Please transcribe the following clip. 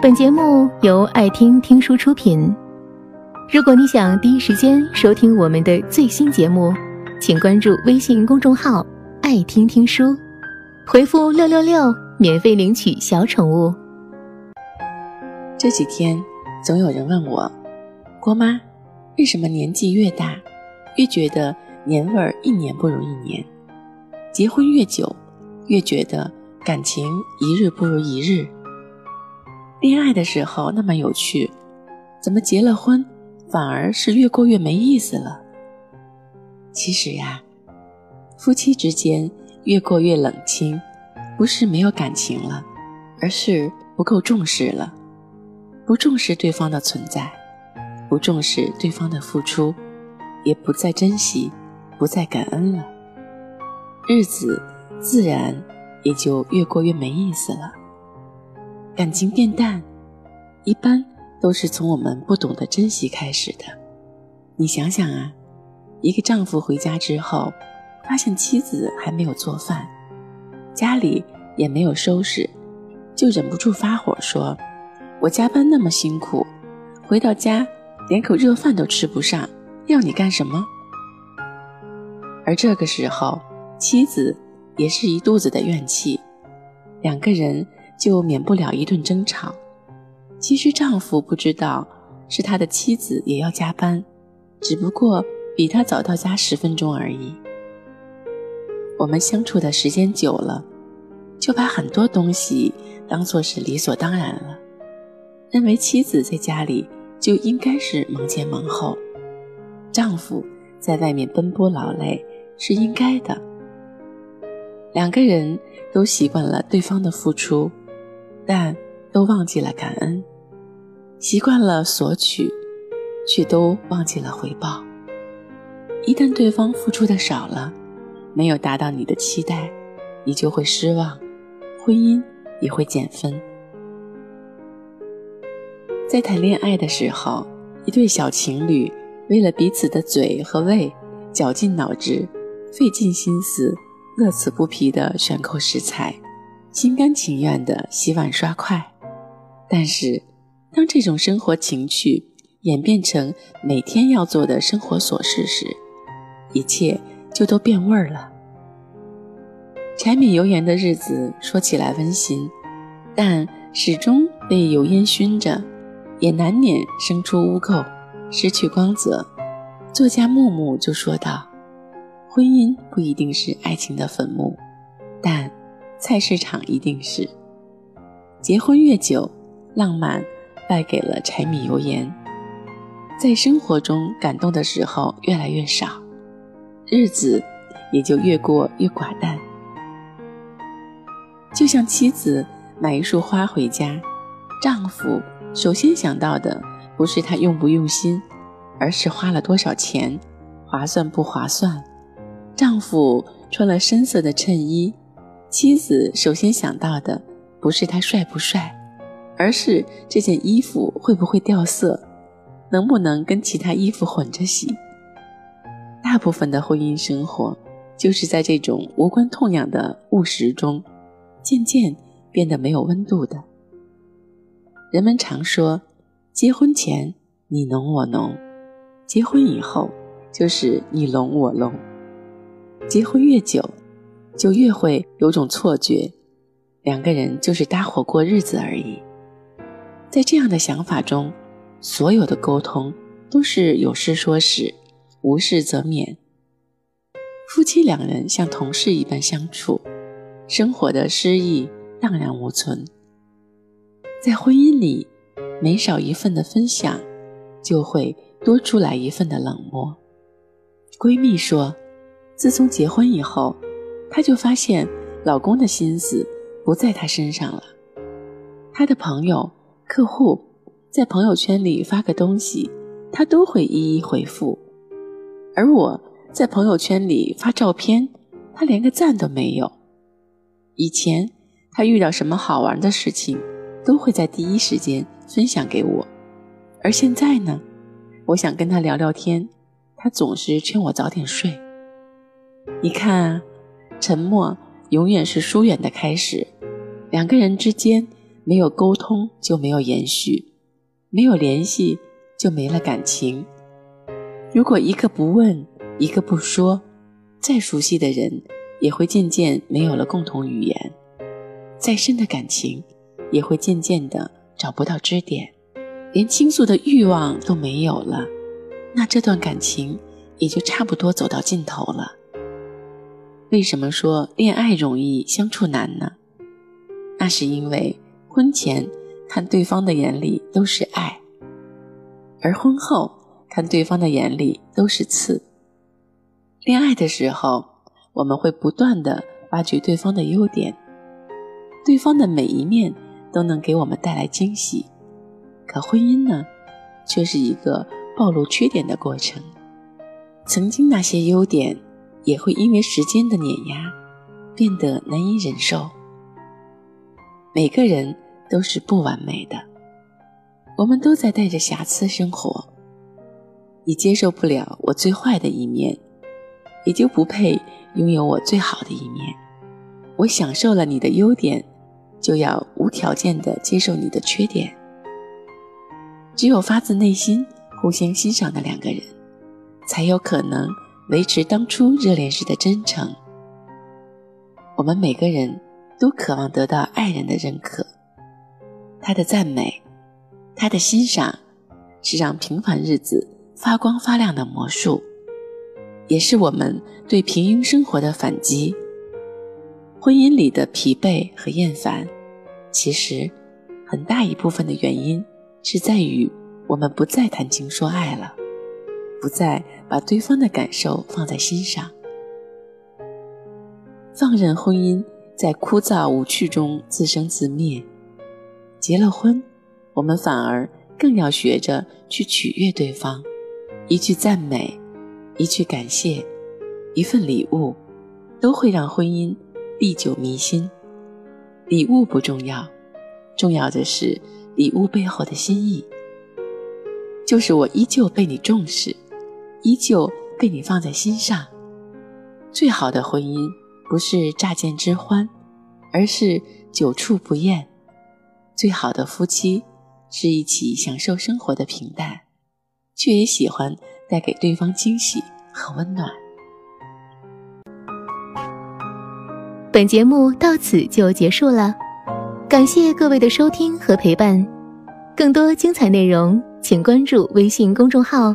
本节目由爱听听书出品。如果你想第一时间收听我们的最新节目，请关注微信公众号“爱听听书”，回复“六六六”免费领取小宠物。这几天总有人问我，郭妈，为什么年纪越大，越觉得年味儿一年不如一年？结婚越久，越觉得感情一日不如一日。恋爱的时候那么有趣，怎么结了婚反而是越过越没意思了？其实呀，夫妻之间越过越冷清，不是没有感情了，而是不够重视了，不重视对方的存在，不重视对方的付出，也不再珍惜，不再感恩了，日子自然也就越过越没意思了。感情变淡，一般都是从我们不懂得珍惜开始的。你想想啊，一个丈夫回家之后，发现妻子还没有做饭，家里也没有收拾，就忍不住发火说：“我加班那么辛苦，回到家连口热饭都吃不上，要你干什么？”而这个时候，妻子也是一肚子的怨气，两个人。就免不了一顿争吵。其实丈夫不知道，是他的妻子也要加班，只不过比他早到家十分钟而已。我们相处的时间久了，就把很多东西当做是理所当然了，认为妻子在家里就应该是忙前忙后，丈夫在外面奔波劳累是应该的。两个人都习惯了对方的付出。但都忘记了感恩，习惯了索取，却都忘记了回报。一旦对方付出的少了，没有达到你的期待，你就会失望，婚姻也会减分。在谈恋爱的时候，一对小情侣为了彼此的嘴和胃，绞尽脑汁，费尽心思，乐此不疲地选购食材。心甘情愿的洗碗刷筷，但是当这种生活情趣演变成每天要做的生活琐事时，一切就都变味儿了。柴米油盐的日子说起来温馨，但始终被油烟熏着，也难免生出污垢，失去光泽。作家木木就说道：“婚姻不一定是爱情的坟墓，但……”菜市场一定是，结婚越久，浪漫败给了柴米油盐，在生活中感动的时候越来越少，日子也就越过越寡淡。就像妻子买一束花回家，丈夫首先想到的不是他用不用心，而是花了多少钱，划算不划算。丈夫穿了深色的衬衣。妻子首先想到的不是他帅不帅，而是这件衣服会不会掉色，能不能跟其他衣服混着洗。大部分的婚姻生活就是在这种无关痛痒的务实中，渐渐变得没有温度的。人们常说，结婚前你侬我侬，结婚以后就是你聋我聋。结婚越久。就越会有种错觉，两个人就是搭伙过日子而已。在这样的想法中，所有的沟通都是有事说事，无事则勉。夫妻两人像同事一般相处，生活的诗意荡然无存。在婚姻里，每少一份的分享，就会多出来一份的冷漠。闺蜜说，自从结婚以后。她就发现老公的心思不在她身上了。她的朋友、客户在朋友圈里发个东西，她都会一一回复；而我在朋友圈里发照片，她连个赞都没有。以前她遇到什么好玩的事情，都会在第一时间分享给我，而现在呢，我想跟她聊聊天，她总是劝我早点睡。你看。沉默永远是疏远的开始，两个人之间没有沟通就没有延续，没有联系就没了感情。如果一个不问，一个不说，再熟悉的人也会渐渐没有了共同语言，再深的感情也会渐渐的找不到支点，连倾诉的欲望都没有了，那这段感情也就差不多走到尽头了。为什么说恋爱容易相处难呢？那是因为婚前看对方的眼里都是爱，而婚后看对方的眼里都是刺。恋爱的时候，我们会不断的挖掘对方的优点，对方的每一面都能给我们带来惊喜。可婚姻呢，却是一个暴露缺点的过程。曾经那些优点。也会因为时间的碾压，变得难以忍受。每个人都是不完美的，我们都在带着瑕疵生活。你接受不了我最坏的一面，也就不配拥有我最好的一面。我享受了你的优点，就要无条件的接受你的缺点。只有发自内心互相欣赏的两个人，才有可能。维持当初热恋时的真诚。我们每个人都渴望得到爱人的认可，他的赞美，他的欣赏，是让平凡日子发光发亮的魔术，也是我们对平庸生活的反击。婚姻里的疲惫和厌烦，其实很大一部分的原因是在于我们不再谈情说爱了。不再把对方的感受放在心上，放任婚姻在枯燥无趣中自生自灭。结了婚，我们反而更要学着去取悦对方，一句赞美，一句感谢，一份礼物，都会让婚姻历久弥新。礼物不重要，重要的是礼物背后的心意，就是我依旧被你重视。依旧被你放在心上。最好的婚姻不是乍见之欢，而是久处不厌。最好的夫妻是一起享受生活的平淡，却也喜欢带给对方惊喜和温暖。本节目到此就结束了，感谢各位的收听和陪伴。更多精彩内容，请关注微信公众号。